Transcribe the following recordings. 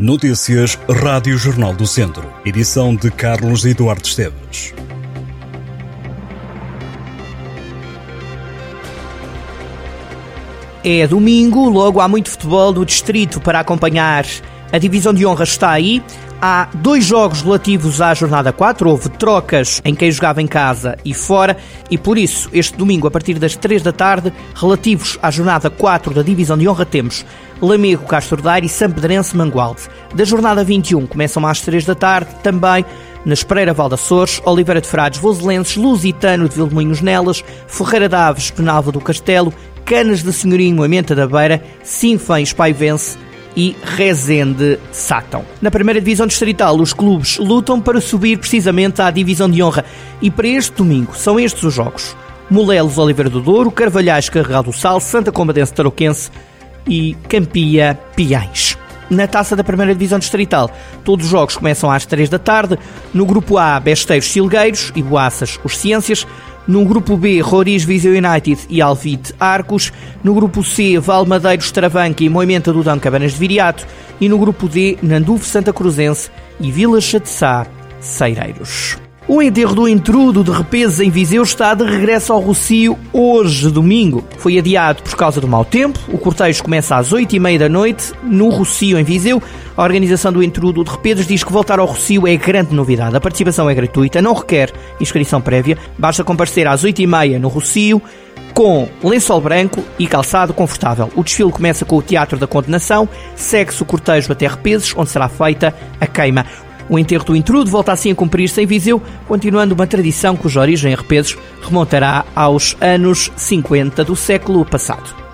Notícias Rádio Jornal do Centro. Edição de Carlos Eduardo Esteves. É domingo, logo há muito futebol do distrito para acompanhar. A divisão de honra está aí. Há dois jogos relativos à jornada 4, houve trocas em quem jogava em casa e fora, e por isso, este domingo, a partir das 3 da tarde, relativos à jornada 4 da divisão de honra, temos Lamego Castro Daire e Sampedrense Mangualde. Da jornada 21 começam às 3 da tarde, também na Espreira Valdaçores, Oliveira de Frades Voselenses, Lusitano de Vilmoinhos Nelas, Ferreira de Aves Penalva do Castelo, Canas de Senhorinho Moimenta da Beira, Sinfãs Paivense, e Rezende Sátão. Na primeira divisão distrital, os clubes lutam para subir precisamente à divisão de honra e para este domingo são estes os jogos. Molelos Oliveira do Douro, Carvalhais Carregal do Sal, Santa Combadense Tarouquense e Campia Piães. Na taça da primeira divisão distrital, todos os jogos começam às 3 da tarde. No grupo A, Besteiros Silgueiros e Boaças os Ciências. No grupo B, Roriz Viseu United e Alvite Arcos. No grupo C, Valmadeiros Travanca e Moimenta do Dão Cabanas de Viriato. E no grupo D, Nanduve Santa Cruzense e Vila Chatessá Ceireiros. O enterro do intrudo de Repeses em Viseu está de regresso ao Rocio hoje, domingo. Foi adiado por causa do mau tempo. O cortejo começa às 8h30 da noite no Rocio, em Viseu. A organização do intrudo de Repeses diz que voltar ao Rocio é grande novidade. A participação é gratuita, não requer inscrição prévia. Basta comparecer às 8h30 no Rocio com lençol branco e calçado confortável. O desfile começa com o Teatro da Condenação, segue-se o cortejo até Repeses, onde será feita a queima. O enterro do intrudo volta assim a cumprir-se em Viseu, continuando uma tradição cuja origem em Repesos remontará aos anos 50 do século passado.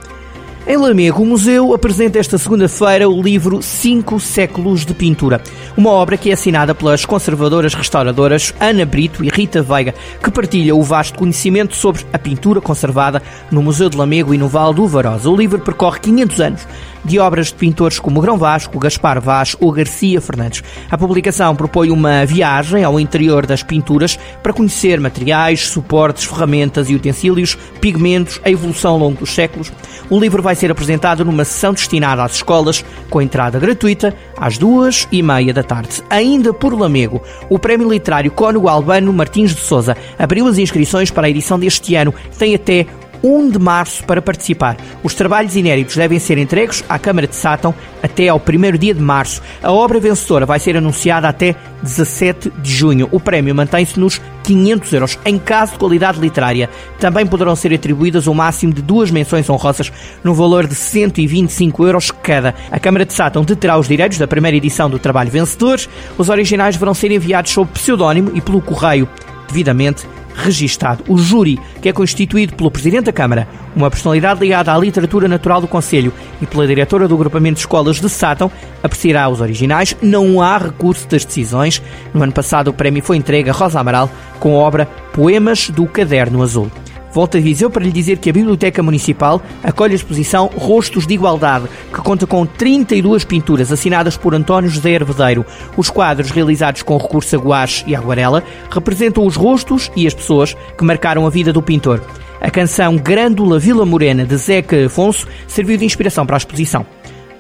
Em Lamego, o museu apresenta esta segunda-feira o livro Cinco Séculos de Pintura, uma obra que é assinada pelas conservadoras restauradoras Ana Brito e Rita Veiga, que partilham o vasto conhecimento sobre a pintura conservada no Museu de Lamego e no Val do Varosa. O livro percorre 500 anos de obras de pintores como Grão Vasco, Gaspar Vaz ou Garcia Fernandes. A publicação propõe uma viagem ao interior das pinturas para conhecer materiais, suportes, ferramentas e utensílios, pigmentos, a evolução ao longo dos séculos. O livro vai ser apresentado numa sessão destinada às escolas, com entrada gratuita, às duas e meia da tarde. Ainda por Lamego, o Prémio Literário Cónigo Albano Martins de Souza abriu as inscrições para a edição deste ano. Tem até 1 de março para participar. Os trabalhos inéditos devem ser entregues à Câmara de Sátão até ao primeiro dia de março. A obra vencedora vai ser anunciada até 17 de junho. O prémio mantém-se nos 500 euros. Em caso de qualidade literária, também poderão ser atribuídas o um máximo de duas menções honrosas no valor de 125 euros cada. A Câmara de Sátão deterá os direitos da primeira edição do trabalho vencedor. Os originais deverão ser enviados sob pseudónimo e pelo correio devidamente registado. O júri, que é constituído pelo Presidente da Câmara, uma personalidade ligada à literatura natural do Conselho e pela diretora do agrupamento de escolas de Sátão, apreciará os originais. Não há recurso das decisões. No ano passado, o prémio foi entregue a Rosa Amaral com a obra Poemas do Caderno Azul. Volta a Viseu para lhe dizer que a Biblioteca Municipal acolhe a exposição Rostos de Igualdade, que conta com 32 pinturas assinadas por António José Hervedeiro. Os quadros, realizados com recurso a guache e aguarela, representam os rostos e as pessoas que marcaram a vida do pintor. A canção Grândula Vila Morena, de Zeca Afonso, serviu de inspiração para a exposição.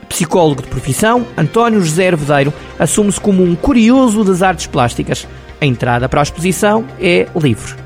Psicólogo de profissão, António José Hervedeiro assume-se como um curioso das artes plásticas. A entrada para a exposição é livre.